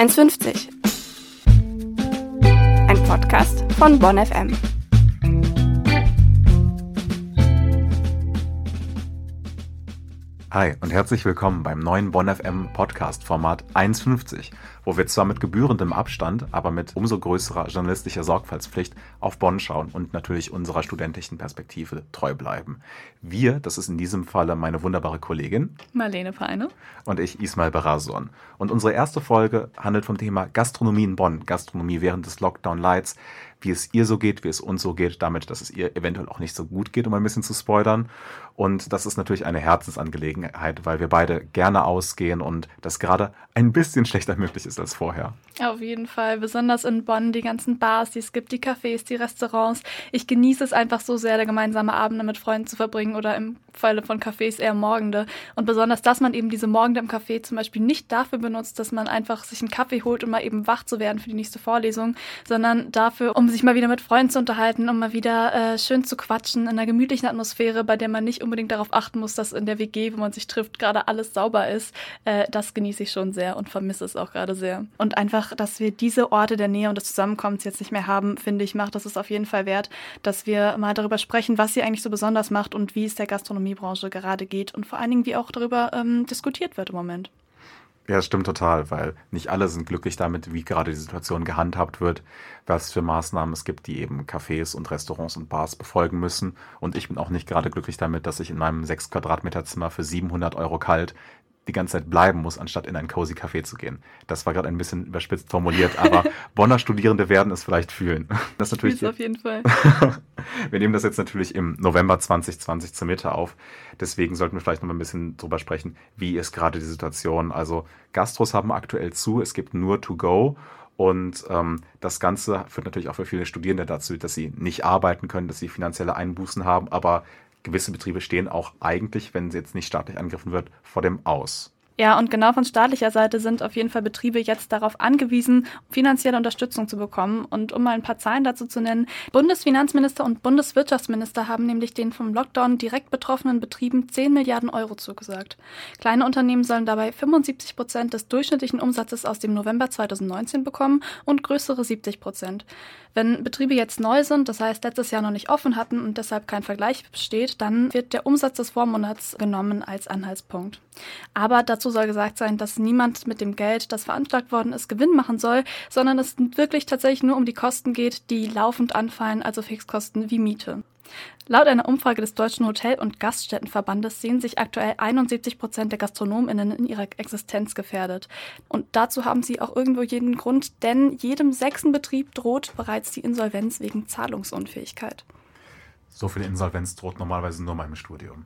1,50. Ein Podcast von Bonn FM. Hi und herzlich willkommen beim neuen Bonn FM Podcast Format 1,50, wo wir zwar mit gebührendem Abstand, aber mit umso größerer journalistischer Sorgfaltspflicht auf Bonn schauen und natürlich unserer studentischen Perspektive treu bleiben. Wir, das ist in diesem Falle meine wunderbare Kollegin Marlene Peine und ich Ismail Berason. Und unsere erste Folge handelt vom Thema Gastronomie in Bonn, Gastronomie während des Lockdown Lights, wie es ihr so geht, wie es uns so geht, damit, dass es ihr eventuell auch nicht so gut geht, um ein bisschen zu spoilern. Und das ist natürlich eine Herzensangelegenheit, weil wir beide gerne ausgehen und das gerade ein bisschen schlechter möglich ist als vorher. Auf jeden Fall, besonders in Bonn, die ganzen Bars, die es gibt, die Cafés, die Restaurants. Ich genieße es einfach so sehr, gemeinsame Abende mit Freunden zu verbringen oder im Falle von Cafés eher Morgende. Und besonders, dass man eben diese Morgende im Café zum Beispiel nicht dafür benutzt, dass man einfach sich einen Kaffee holt, um mal eben wach zu werden für die nächste Vorlesung, sondern dafür, um sich mal wieder mit Freunden zu unterhalten, um mal wieder äh, schön zu quatschen in einer gemütlichen Atmosphäre, bei der man nicht unbedingt darauf achten muss, dass in der WG, wo man sich trifft, gerade alles sauber ist. Äh, das genieße ich schon sehr und vermisse es auch gerade sehr. Und einfach, dass wir diese Orte der Nähe und des Zusammenkommens jetzt nicht mehr haben, finde ich, macht das es auf jeden Fall wert, dass wir mal darüber sprechen, was sie eigentlich so besonders macht und wie es der Gastronomiebranche gerade geht und vor allen Dingen, wie auch darüber ähm, diskutiert wird im Moment. Ja, das stimmt total, weil nicht alle sind glücklich damit, wie gerade die Situation gehandhabt wird, was für Maßnahmen es gibt, die eben Cafés und Restaurants und Bars befolgen müssen. Und ich bin auch nicht gerade glücklich damit, dass ich in meinem 6 Quadratmeter Zimmer für 700 Euro kalt die ganze Zeit bleiben muss, anstatt in ein cozy Café zu gehen. Das war gerade ein bisschen überspitzt formuliert, aber Bonner Studierende werden es vielleicht fühlen. Das ist natürlich auf jeden Fall. wir nehmen das jetzt natürlich im November 2020 zur Mitte auf. Deswegen sollten wir vielleicht noch mal ein bisschen drüber sprechen, wie ist gerade die Situation. Also Gastros haben aktuell zu, es gibt nur To Go und ähm, das Ganze führt natürlich auch für viele Studierende dazu, dass sie nicht arbeiten können, dass sie finanzielle Einbußen haben, aber gewisse Betriebe stehen auch eigentlich, wenn sie jetzt nicht staatlich angegriffen wird, vor dem Aus. Ja, und genau von staatlicher Seite sind auf jeden Fall Betriebe jetzt darauf angewiesen, finanzielle Unterstützung zu bekommen. Und um mal ein paar Zahlen dazu zu nennen, Bundesfinanzminister und Bundeswirtschaftsminister haben nämlich den vom Lockdown direkt betroffenen Betrieben 10 Milliarden Euro zugesagt. Kleine Unternehmen sollen dabei 75 Prozent des durchschnittlichen Umsatzes aus dem November 2019 bekommen und größere 70 Prozent. Wenn Betriebe jetzt neu sind, das heißt letztes Jahr noch nicht offen hatten und deshalb kein Vergleich besteht, dann wird der Umsatz des Vormonats genommen als Anhaltspunkt. Aber dazu soll gesagt sein, dass niemand mit dem Geld, das veranschlagt worden ist, Gewinn machen soll, sondern es wirklich tatsächlich nur um die Kosten geht, die laufend anfallen, also Fixkosten wie Miete. Laut einer Umfrage des Deutschen Hotel- und Gaststättenverbandes sehen sich aktuell 71 Prozent der GastronomInnen in ihrer Existenz gefährdet. Und dazu haben sie auch irgendwo jeden Grund, denn jedem sechsten Betrieb droht bereits die Insolvenz wegen Zahlungsunfähigkeit. So viel Insolvenz droht normalerweise nur meinem Studium.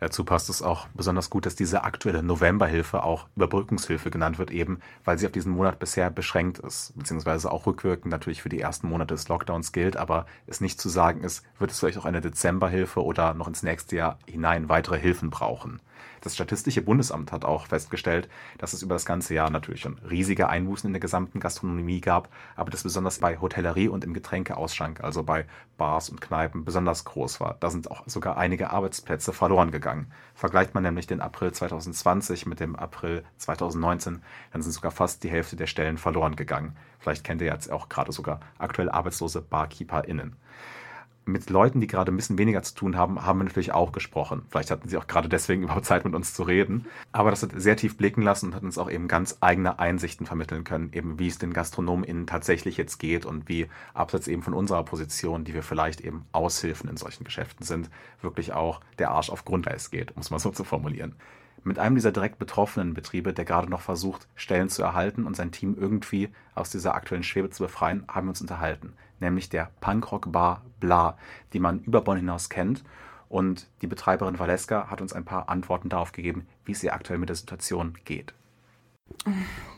Dazu passt es auch besonders gut, dass diese aktuelle Novemberhilfe auch Überbrückungshilfe genannt wird, eben weil sie auf diesen Monat bisher beschränkt ist, beziehungsweise auch rückwirkend natürlich für die ersten Monate des Lockdowns gilt, aber es nicht zu sagen ist, wird es vielleicht auch eine Dezemberhilfe oder noch ins nächste Jahr hinein weitere Hilfen brauchen. Das Statistische Bundesamt hat auch festgestellt, dass es über das ganze Jahr natürlich schon riesige Einbußen in der gesamten Gastronomie gab, aber das besonders bei Hotellerie und im Getränkeausschank, also bei Bars und Kneipen, besonders groß war. Da sind auch sogar einige Arbeitsplätze verloren gegangen. Vergleicht man nämlich den April 2020 mit dem April 2019, dann sind sogar fast die Hälfte der Stellen verloren gegangen. Vielleicht kennt ihr jetzt auch gerade sogar aktuell arbeitslose BarkeeperInnen mit Leuten, die gerade ein bisschen weniger zu tun haben, haben wir natürlich auch gesprochen. Vielleicht hatten sie auch gerade deswegen überhaupt Zeit, mit uns zu reden. Aber das hat sehr tief blicken lassen und hat uns auch eben ganz eigene Einsichten vermitteln können, eben wie es den GastronomInnen tatsächlich jetzt geht und wie abseits eben von unserer Position, die wir vielleicht eben Aushilfen in solchen Geschäften sind, wirklich auch der Arsch auf Grundeis geht, um es mal so zu formulieren mit einem dieser direkt betroffenen Betriebe, der gerade noch versucht, Stellen zu erhalten und sein Team irgendwie aus dieser aktuellen Schwebe zu befreien, haben wir uns unterhalten nämlich der Punkrock-Bar Bla, die man über Bonn hinaus kennt. Und die Betreiberin Valeska hat uns ein paar Antworten darauf gegeben, wie es ihr aktuell mit der Situation geht.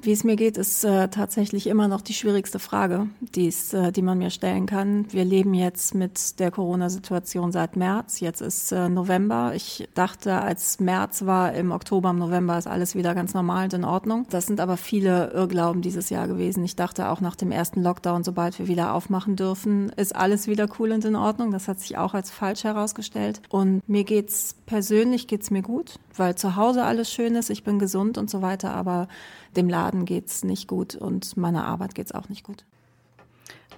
Wie es mir geht, ist äh, tatsächlich immer noch die schwierigste Frage, die's, äh, die man mir stellen kann. Wir leben jetzt mit der Corona-Situation seit März. Jetzt ist äh, November. Ich dachte, als März war, im Oktober, im November ist alles wieder ganz normal und in Ordnung. Das sind aber viele Irrglauben dieses Jahr gewesen. Ich dachte auch nach dem ersten Lockdown, sobald wir wieder aufmachen dürfen, ist alles wieder cool und in Ordnung. Das hat sich auch als falsch herausgestellt. Und mir geht's persönlich geht's mir gut, weil zu Hause alles schön ist. Ich bin gesund und so weiter. Aber dem Laden geht's nicht gut und meiner Arbeit geht's auch nicht gut.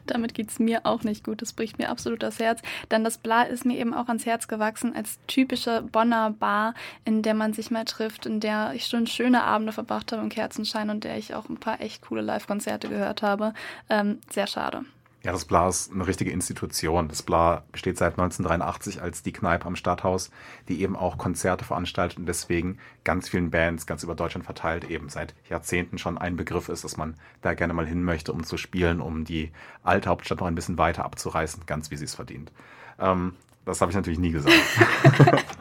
Damit geht es mir auch nicht gut. Das bricht mir absolut das Herz. Denn das Bla ist mir eben auch ans Herz gewachsen als typische Bonner Bar, in der man sich mal trifft, in der ich schon schöne Abende verbracht habe im Kerzenschein und der ich auch ein paar echt coole Live-Konzerte gehört habe. Ähm, sehr schade. Ja, das Bla ist eine richtige Institution. Das Bla besteht seit 1983 als die Kneipe am Stadthaus, die eben auch Konzerte veranstaltet und deswegen ganz vielen Bands ganz über Deutschland verteilt eben seit Jahrzehnten schon ein Begriff ist, dass man da gerne mal hin möchte, um zu spielen, um die alte Hauptstadt noch ein bisschen weiter abzureißen, ganz wie sie es verdient. Ähm, das habe ich natürlich nie gesagt.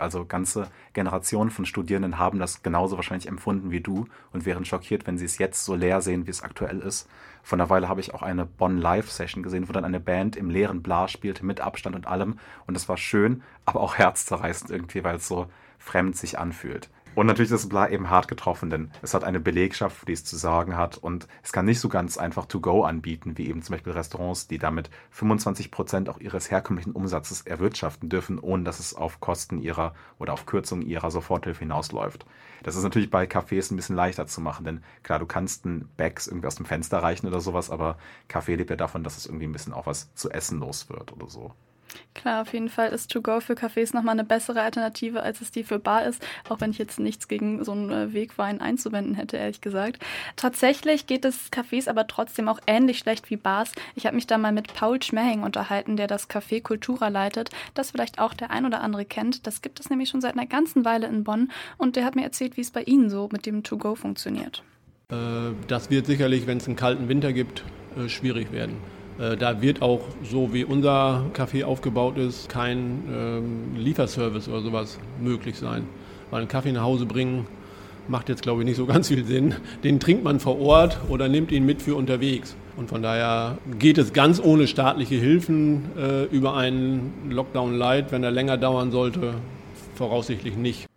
Also ganze Generationen von Studierenden haben das genauso wahrscheinlich empfunden wie du und wären schockiert, wenn sie es jetzt so leer sehen, wie es aktuell ist. Von einer Weile habe ich auch eine Bonn Live-Session gesehen, wo dann eine Band im leeren Blas spielte, mit Abstand und allem. Und das war schön, aber auch herzzerreißend irgendwie, weil es so fremd sich anfühlt. Und natürlich ist Bla eben hart getroffen, denn es hat eine Belegschaft, die es zu sagen hat und es kann nicht so ganz einfach To-Go anbieten, wie eben zum Beispiel Restaurants, die damit 25 Prozent auch ihres herkömmlichen Umsatzes erwirtschaften dürfen, ohne dass es auf Kosten ihrer oder auf Kürzungen ihrer Soforthilfe hinausläuft. Das ist natürlich bei Cafés ein bisschen leichter zu machen, denn klar, du kannst einen Bags irgendwie aus dem Fenster reichen oder sowas, aber Kaffee lebt ja davon, dass es irgendwie ein bisschen auch was zu essen los wird oder so. Klar, auf jeden Fall ist To-Go für Cafés nochmal eine bessere Alternative, als es die für Bar ist, auch wenn ich jetzt nichts gegen so einen äh, Wegwein einzuwenden hätte, ehrlich gesagt. Tatsächlich geht es Cafés aber trotzdem auch ähnlich schlecht wie Bars. Ich habe mich da mal mit Paul Schmehing unterhalten, der das Café Cultura leitet, das vielleicht auch der ein oder andere kennt. Das gibt es nämlich schon seit einer ganzen Weile in Bonn und der hat mir erzählt, wie es bei Ihnen so mit dem To-Go funktioniert. Äh, das wird sicherlich, wenn es einen kalten Winter gibt, äh, schwierig werden. Äh, da wird auch, so wie unser Café aufgebaut ist, kein ähm, Lieferservice oder sowas möglich sein. Weil einen Kaffee nach Hause bringen macht jetzt, glaube ich, nicht so ganz viel Sinn. Den trinkt man vor Ort oder nimmt ihn mit für unterwegs. Und von daher geht es ganz ohne staatliche Hilfen äh, über einen Lockdown Light, wenn er länger dauern sollte, voraussichtlich nicht.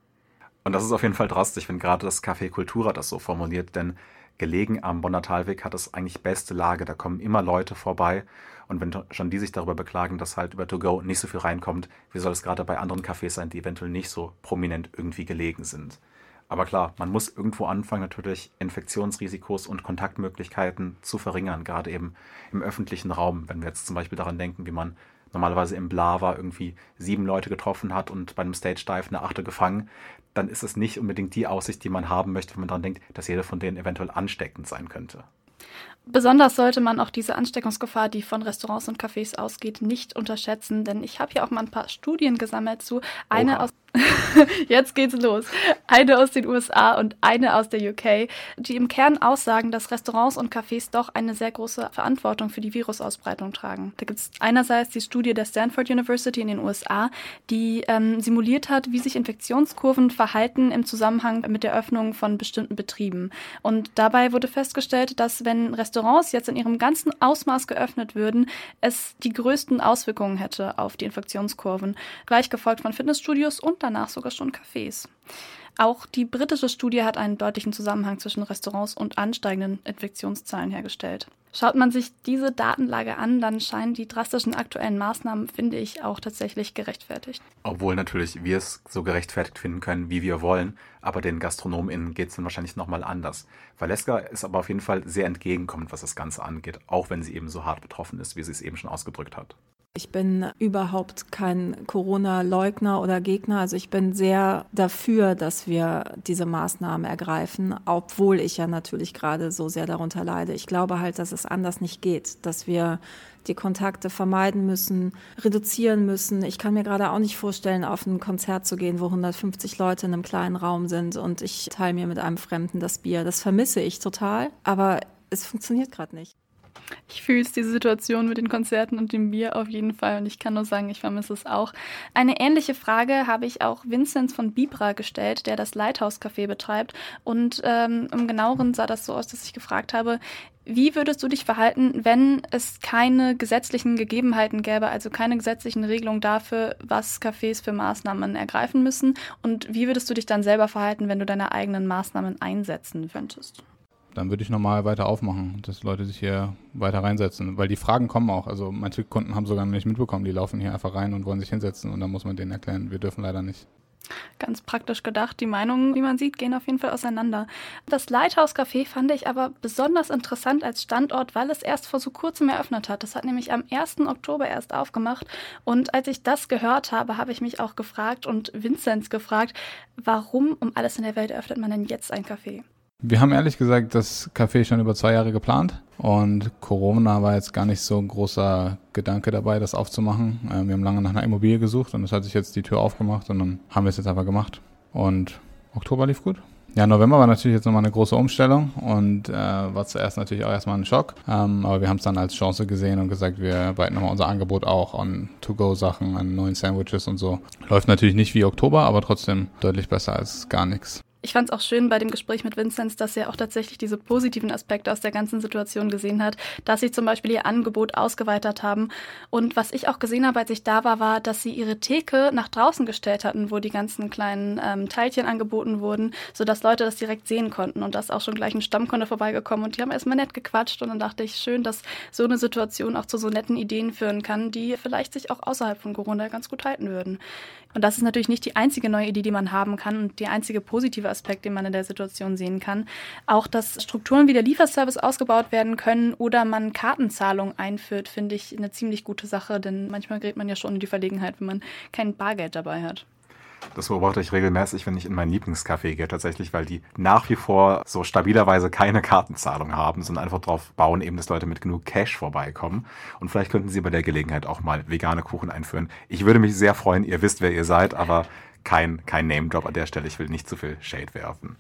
Und das ist auf jeden Fall drastisch, wenn gerade das Café Kultura das so formuliert, denn gelegen am Bonner Talweg hat es eigentlich beste Lage. Da kommen immer Leute vorbei. Und wenn schon die sich darüber beklagen, dass halt über To-Go nicht so viel reinkommt, wie soll es gerade bei anderen Cafés sein, die eventuell nicht so prominent irgendwie gelegen sind? Aber klar, man muss irgendwo anfangen, natürlich Infektionsrisikos und Kontaktmöglichkeiten zu verringern, gerade eben im öffentlichen Raum. Wenn wir jetzt zum Beispiel daran denken, wie man normalerweise im Blava irgendwie sieben Leute getroffen hat und bei einem Stage Dive eine achte gefangen, dann ist es nicht unbedingt die Aussicht, die man haben möchte, wenn man daran denkt, dass jeder von denen eventuell ansteckend sein könnte. Besonders sollte man auch diese Ansteckungsgefahr, die von Restaurants und Cafés ausgeht, nicht unterschätzen, denn ich habe hier auch mal ein paar Studien gesammelt zu. Eine Oha. aus Jetzt geht's los. Eine aus den USA und eine aus der UK, die im Kern aussagen, dass Restaurants und Cafés doch eine sehr große Verantwortung für die Virusausbreitung tragen. Da gibt's einerseits die Studie der Stanford University in den USA, die ähm, simuliert hat, wie sich Infektionskurven verhalten im Zusammenhang mit der Öffnung von bestimmten Betrieben. Und dabei wurde festgestellt, dass wenn Restaurants jetzt in ihrem ganzen Ausmaß geöffnet würden, es die größten Auswirkungen hätte auf die Infektionskurven, gleich gefolgt von Fitnessstudios und danach sogar schon Cafés. Auch die britische Studie hat einen deutlichen Zusammenhang zwischen Restaurants und ansteigenden Infektionszahlen hergestellt. Schaut man sich diese Datenlage an, dann scheinen die drastischen aktuellen Maßnahmen, finde ich, auch tatsächlich gerechtfertigt. Obwohl natürlich wir es so gerechtfertigt finden können, wie wir wollen, aber den GastronomInnen geht es dann wahrscheinlich nochmal anders. Valeska ist aber auf jeden Fall sehr entgegenkommend, was das Ganze angeht, auch wenn sie eben so hart betroffen ist, wie sie es eben schon ausgedrückt hat. Ich bin überhaupt kein Corona-Leugner oder Gegner. Also ich bin sehr dafür, dass wir diese Maßnahmen ergreifen, obwohl ich ja natürlich gerade so sehr darunter leide. Ich glaube halt, dass es anders nicht geht, dass wir die Kontakte vermeiden müssen, reduzieren müssen. Ich kann mir gerade auch nicht vorstellen, auf ein Konzert zu gehen, wo 150 Leute in einem kleinen Raum sind und ich teile mir mit einem Fremden das Bier. Das vermisse ich total, aber es funktioniert gerade nicht. Ich fühle diese Situation mit den Konzerten und dem Bier auf jeden Fall und ich kann nur sagen, ich vermisse es auch. Eine ähnliche Frage habe ich auch Vinzenz von Bibra gestellt, der das Lighthouse Café betreibt. Und ähm, im genaueren sah das so aus, dass ich gefragt habe, wie würdest du dich verhalten, wenn es keine gesetzlichen Gegebenheiten gäbe, also keine gesetzlichen Regelungen dafür, was Cafés für Maßnahmen ergreifen müssen? Und wie würdest du dich dann selber verhalten, wenn du deine eigenen Maßnahmen einsetzen könntest? Dann würde ich nochmal weiter aufmachen, dass Leute sich hier weiter reinsetzen. Weil die Fragen kommen auch. Also manche Kunden haben sogar noch nicht mitbekommen, die laufen hier einfach rein und wollen sich hinsetzen und dann muss man denen erklären, wir dürfen leider nicht. Ganz praktisch gedacht. Die Meinungen, wie man sieht, gehen auf jeden Fall auseinander. Das Lighthouse Café fand ich aber besonders interessant als Standort, weil es erst vor so kurzem eröffnet hat. Das hat nämlich am 1. Oktober erst aufgemacht. Und als ich das gehört habe, habe ich mich auch gefragt und Vinzenz gefragt, warum um alles in der Welt eröffnet man denn jetzt ein Café? Wir haben ehrlich gesagt das Café schon über zwei Jahre geplant und Corona war jetzt gar nicht so ein großer Gedanke dabei, das aufzumachen. Ähm, wir haben lange nach einer Immobilie gesucht und es hat sich jetzt die Tür aufgemacht und dann haben wir es jetzt einfach gemacht. Und Oktober lief gut. Ja, November war natürlich jetzt nochmal eine große Umstellung und äh, war zuerst natürlich auch erstmal ein Schock. Ähm, aber wir haben es dann als Chance gesehen und gesagt, wir erweitern nochmal unser Angebot auch an To-Go-Sachen, an neuen Sandwiches und so. Läuft natürlich nicht wie Oktober, aber trotzdem deutlich besser als gar nichts. Ich fand es auch schön bei dem Gespräch mit Vinzenz, dass er auch tatsächlich diese positiven Aspekte aus der ganzen Situation gesehen hat, dass sie zum Beispiel ihr Angebot ausgeweitet haben. Und was ich auch gesehen habe, als ich da war, war, dass sie ihre Theke nach draußen gestellt hatten, wo die ganzen kleinen ähm, Teilchen angeboten wurden, sodass Leute das direkt sehen konnten. Und da auch schon gleich ein Stammkunde vorbeigekommen und die haben erstmal nett gequatscht. Und dann dachte ich, schön, dass so eine Situation auch zu so netten Ideen führen kann, die vielleicht sich auch außerhalb von Corona ganz gut halten würden. Und das ist natürlich nicht die einzige neue Idee, die man haben kann und die einzige positive Aspekt, den man in der Situation sehen kann. Auch, dass Strukturen wie der Lieferservice ausgebaut werden können oder man Kartenzahlung einführt, finde ich eine ziemlich gute Sache, denn manchmal gerät man ja schon in die Verlegenheit, wenn man kein Bargeld dabei hat. Das beobachte ich regelmäßig, wenn ich in mein Lieblingscafé gehe, tatsächlich, weil die nach wie vor so stabilerweise keine Kartenzahlung haben, sondern einfach darauf bauen, eben, dass Leute mit genug Cash vorbeikommen. Und vielleicht könnten sie bei der Gelegenheit auch mal vegane Kuchen einführen. Ich würde mich sehr freuen, ihr wisst, wer ihr seid, aber kein, kein Name-Drop an der Stelle. Ich will nicht zu viel Shade werfen.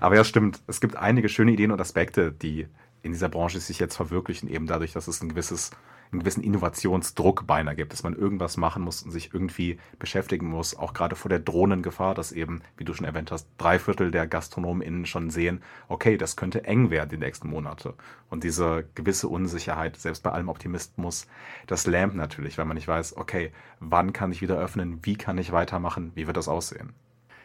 Aber ja, stimmt. Es gibt einige schöne Ideen und Aspekte, die in dieser Branche sich jetzt verwirklichen, eben dadurch, dass es ein gewisses einen gewissen Innovationsdruck beinahe gibt, dass man irgendwas machen muss und sich irgendwie beschäftigen muss, auch gerade vor der Drohnengefahr, dass eben, wie du schon erwähnt hast, drei Viertel der GastronomInnen schon sehen, okay, das könnte eng werden die nächsten Monate. Und diese gewisse Unsicherheit, selbst bei allem Optimismus, das lähmt natürlich, weil man nicht weiß, okay, wann kann ich wieder öffnen, wie kann ich weitermachen, wie wird das aussehen?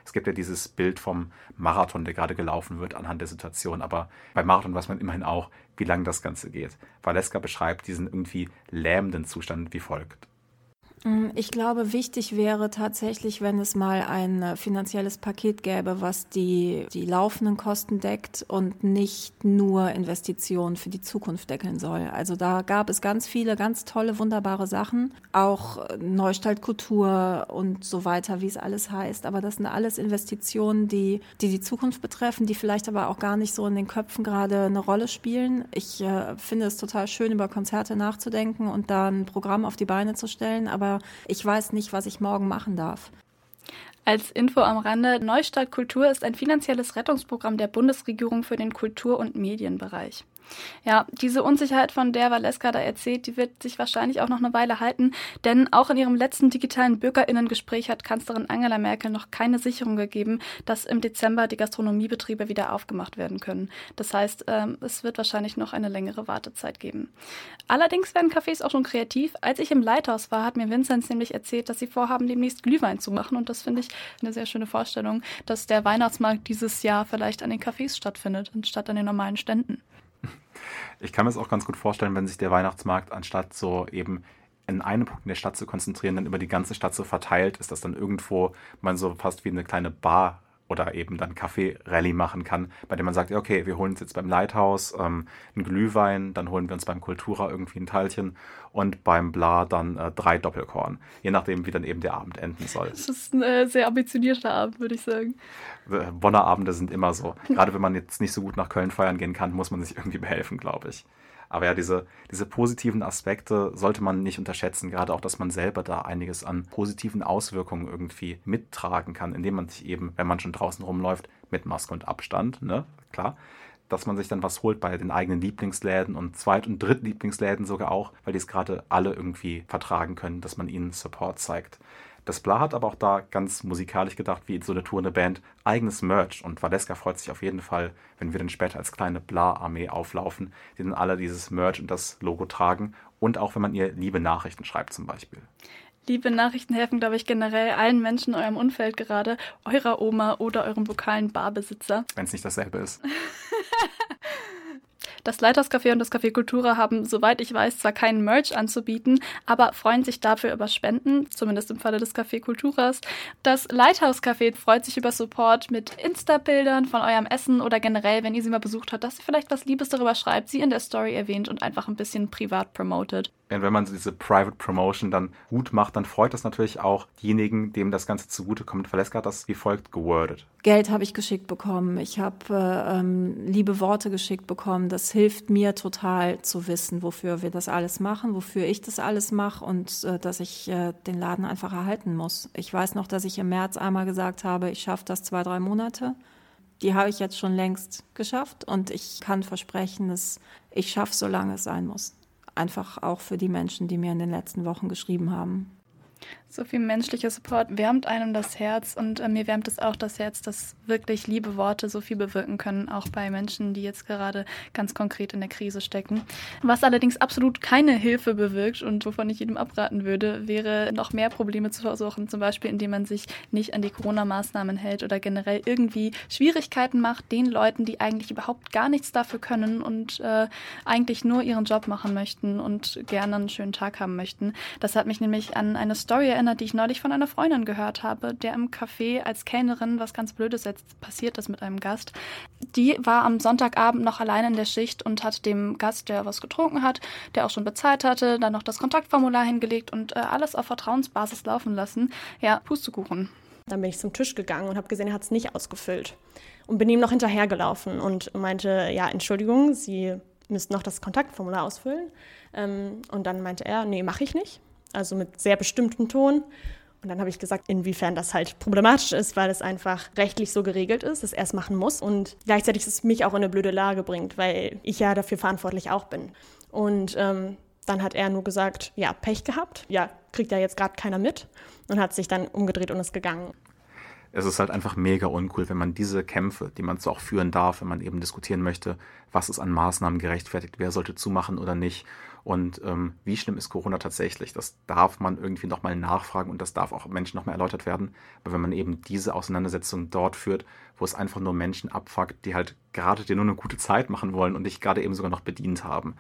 Es gibt ja dieses Bild vom Marathon, der gerade gelaufen wird anhand der Situation. Aber beim Marathon weiß man immerhin auch, wie lang das Ganze geht. Valeska beschreibt diesen irgendwie lähmenden Zustand wie folgt. Mm, ich glaube, wichtig wäre tatsächlich, wenn es mal ein äh, finanzielles Paket gäbe, was die, die laufenden Kosten deckt und nicht nur Investitionen für die Zukunft deckeln soll. Also da gab es ganz viele ganz tolle, wunderbare Sachen, auch äh, Neustalt Kultur und so weiter, wie es alles heißt. Aber das sind alles Investitionen, die die, die Zukunft betreffen, die vielleicht aber auch gar nicht so in den Köpfen gerade eine Rolle spielen. Ich äh, finde es total schön, über Konzerte nachzudenken und da ein Programm auf die Beine zu stellen, aber ich weiß nicht, was ich morgen machen darf. Als Info am Rande, Neustart Kultur ist ein finanzielles Rettungsprogramm der Bundesregierung für den Kultur- und Medienbereich. Ja, diese Unsicherheit, von der Valeska da erzählt, die wird sich wahrscheinlich auch noch eine Weile halten, denn auch in ihrem letzten digitalen Bürgerinnengespräch hat Kanzlerin Angela Merkel noch keine Sicherung gegeben, dass im Dezember die Gastronomiebetriebe wieder aufgemacht werden können. Das heißt, ähm, es wird wahrscheinlich noch eine längere Wartezeit geben. Allerdings werden Cafés auch schon kreativ. Als ich im Leithaus war, hat mir Vinzenz nämlich erzählt, dass sie vorhaben, demnächst Glühwein zu machen und das finde ich eine sehr schöne Vorstellung, dass der Weihnachtsmarkt dieses Jahr vielleicht an den Cafés stattfindet, anstatt an den normalen Ständen. Ich kann mir das auch ganz gut vorstellen, wenn sich der Weihnachtsmarkt anstatt so eben in einem Punkt in der Stadt zu konzentrieren, dann über die ganze Stadt so verteilt ist, dass dann irgendwo man so fast wie eine kleine Bar oder eben dann Kaffee-Rallye machen kann, bei dem man sagt, okay, wir holen uns jetzt beim Lighthouse ähm, einen Glühwein, dann holen wir uns beim Kultura irgendwie ein Teilchen und beim Bla dann äh, drei Doppelkorn, je nachdem, wie dann eben der Abend enden soll. Das ist ein äh, sehr ambitionierter Abend, würde ich sagen. Äh, Bonner Abende sind immer so. Gerade wenn man jetzt nicht so gut nach Köln feiern gehen kann, muss man sich irgendwie behelfen, glaube ich. Aber ja, diese, diese positiven Aspekte sollte man nicht unterschätzen, gerade auch, dass man selber da einiges an positiven Auswirkungen irgendwie mittragen kann, indem man sich eben, wenn man schon draußen rumläuft, mit Maske und Abstand, ne, klar, dass man sich dann was holt bei den eigenen Lieblingsläden und Zweit- und Drittlieblingsläden sogar auch, weil die es gerade alle irgendwie vertragen können, dass man ihnen Support zeigt. Das Bla hat aber auch da ganz musikalisch gedacht, wie so eine tourende Band, eigenes Merch. Und Valeska freut sich auf jeden Fall, wenn wir dann später als kleine Bla-Armee auflaufen, die dann alle dieses Merch und das Logo tragen. Und auch wenn man ihr liebe Nachrichten schreibt zum Beispiel. Liebe Nachrichten helfen, glaube ich, generell allen Menschen in eurem Umfeld gerade, eurer Oma oder eurem lokalen Barbesitzer. Wenn es nicht dasselbe ist. Das Leiterscafé und das Café Kultura haben, soweit ich weiß, zwar keinen Merch anzubieten, aber freuen sich dafür über Spenden, zumindest im Falle des Café Kulturas. Das Lighthouse Café freut sich über Support mit Insta-Bildern von eurem Essen oder generell, wenn ihr sie mal besucht habt, dass ihr vielleicht was Liebes darüber schreibt, sie in der Story erwähnt und einfach ein bisschen privat promotet. Wenn man diese Private Promotion dann gut macht, dann freut das natürlich auch diejenigen, dem das Ganze zugutekommt. Valeska hat das wie folgt gewordet. Geld habe ich geschickt bekommen. Ich habe äh, ähm, liebe Worte geschickt bekommen. Das hilft mir total zu wissen, wofür wir das alles machen, wofür ich das alles mache und äh, dass ich äh, den Laden einfach erhalten muss. Ich weiß noch, dass ich im März einmal gesagt habe, ich schaffe das zwei, drei Monate. Die habe ich jetzt schon längst geschafft und ich kann versprechen, dass ich schaffe, solange es sein muss einfach auch für die Menschen, die mir in den letzten Wochen geschrieben haben. So viel menschlicher Support wärmt einem das Herz und äh, mir wärmt es auch das Herz, dass wirklich liebe Worte so viel bewirken können, auch bei Menschen, die jetzt gerade ganz konkret in der Krise stecken. Was allerdings absolut keine Hilfe bewirkt und wovon ich jedem abraten würde, wäre noch mehr Probleme zu versuchen, zum Beispiel indem man sich nicht an die Corona-Maßnahmen hält oder generell irgendwie Schwierigkeiten macht, den Leuten, die eigentlich überhaupt gar nichts dafür können und äh, eigentlich nur ihren Job machen möchten und gerne einen schönen Tag haben möchten. Das hat mich nämlich an eine Story erinnert, erinnert, die ich neulich von einer Freundin gehört habe, der im Café als Kellnerin was ganz Blödes jetzt passiert ist mit einem Gast. Die war am Sonntagabend noch allein in der Schicht und hat dem Gast, der was getrunken hat, der auch schon bezahlt hatte, dann noch das Kontaktformular hingelegt und äh, alles auf Vertrauensbasis laufen lassen. Ja, Pustekuchen. Dann bin ich zum Tisch gegangen und habe gesehen, er hat es nicht ausgefüllt. Und bin ihm noch hinterhergelaufen und meinte, ja, Entschuldigung, Sie müssten noch das Kontaktformular ausfüllen. Ähm, und dann meinte er, nee, mache ich nicht also mit sehr bestimmtem Ton. Und dann habe ich gesagt, inwiefern das halt problematisch ist, weil es einfach rechtlich so geregelt ist, dass er es machen muss und gleichzeitig es mich auch in eine blöde Lage bringt, weil ich ja dafür verantwortlich auch bin. Und ähm, dann hat er nur gesagt, ja, Pech gehabt, ja, kriegt ja jetzt gerade keiner mit und hat sich dann umgedreht und ist gegangen. Es ist halt einfach mega uncool, wenn man diese Kämpfe, die man so auch führen darf, wenn man eben diskutieren möchte, was ist an Maßnahmen gerechtfertigt, wer sollte zumachen oder nicht und ähm, wie schlimm ist Corona tatsächlich? Das darf man irgendwie nochmal nachfragen und das darf auch Menschen nochmal erläutert werden. Aber wenn man eben diese Auseinandersetzung dort führt, wo es einfach nur Menschen abfuckt, die halt gerade dir nur eine gute Zeit machen wollen und dich gerade eben sogar noch bedient haben,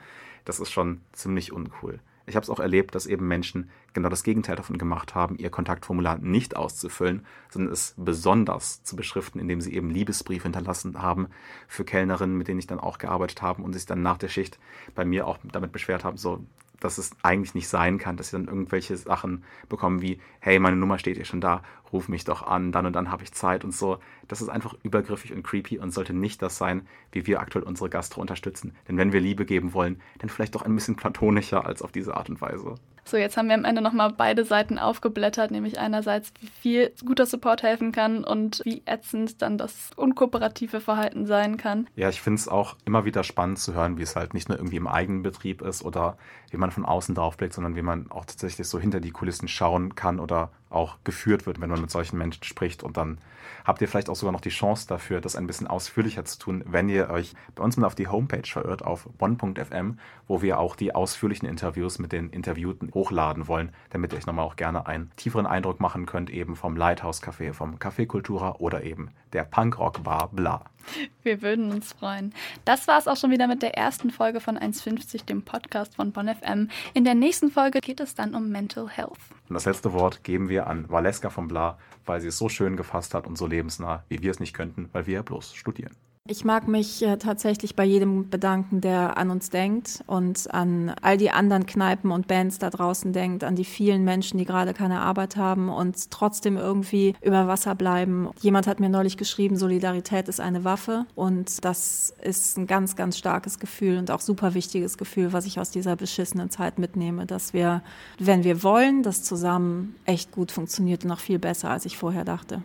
das ist schon ziemlich uncool. Ich habe es auch erlebt, dass eben Menschen genau das Gegenteil davon gemacht haben, ihr Kontaktformular nicht auszufüllen, sondern es besonders zu beschriften, indem sie eben Liebesbriefe hinterlassen haben für Kellnerinnen, mit denen ich dann auch gearbeitet habe und sich dann nach der Schicht bei mir auch damit beschwert haben, so, dass es eigentlich nicht sein kann, dass sie dann irgendwelche Sachen bekommen wie, hey, meine Nummer steht hier schon da, ruf mich doch an, dann und dann habe ich Zeit und so. Das ist einfach übergriffig und creepy und sollte nicht das sein, wie wir aktuell unsere Gastro unterstützen. Denn wenn wir Liebe geben wollen, dann vielleicht doch ein bisschen platonischer als auf diese Art und Weise. So, jetzt haben wir am Ende nochmal beide Seiten aufgeblättert, nämlich einerseits, wie viel guter Support helfen kann und wie ätzend dann das unkooperative Verhalten sein kann. Ja, ich finde es auch immer wieder spannend zu hören, wie es halt nicht nur irgendwie im eigenen Betrieb ist oder wie man von außen drauf blickt, sondern wie man auch tatsächlich so hinter die Kulissen schauen kann oder auch geführt wird, wenn man mit solchen Menschen spricht. Und dann habt ihr vielleicht auch sogar noch die Chance dafür, das ein bisschen ausführlicher zu tun, wenn ihr euch bei uns mal auf die Homepage verirrt, auf one.fm, wo wir auch die ausführlichen Interviews mit den Interviewten hochladen wollen, damit ihr euch nochmal auch gerne einen tieferen Eindruck machen könnt, eben vom Lighthouse Café, vom Café Cultura oder eben der Punkrock Bar Bla. Wir würden uns freuen. Das war es auch schon wieder mit der ersten Folge von 1,50, dem Podcast von Bonn FM. In der nächsten Folge geht es dann um Mental Health. Und das letzte Wort geben wir an Valeska von Bla, weil sie es so schön gefasst hat und so lebensnah, wie wir es nicht könnten, weil wir ja bloß studieren. Ich mag mich äh, tatsächlich bei jedem bedanken, der an uns denkt und an all die anderen Kneipen und Bands da draußen denkt, an die vielen Menschen, die gerade keine Arbeit haben und trotzdem irgendwie über Wasser bleiben. Jemand hat mir neulich geschrieben, Solidarität ist eine Waffe und das ist ein ganz, ganz starkes Gefühl und auch super wichtiges Gefühl, was ich aus dieser beschissenen Zeit mitnehme, dass wir, wenn wir wollen, das zusammen echt gut funktioniert und noch viel besser, als ich vorher dachte.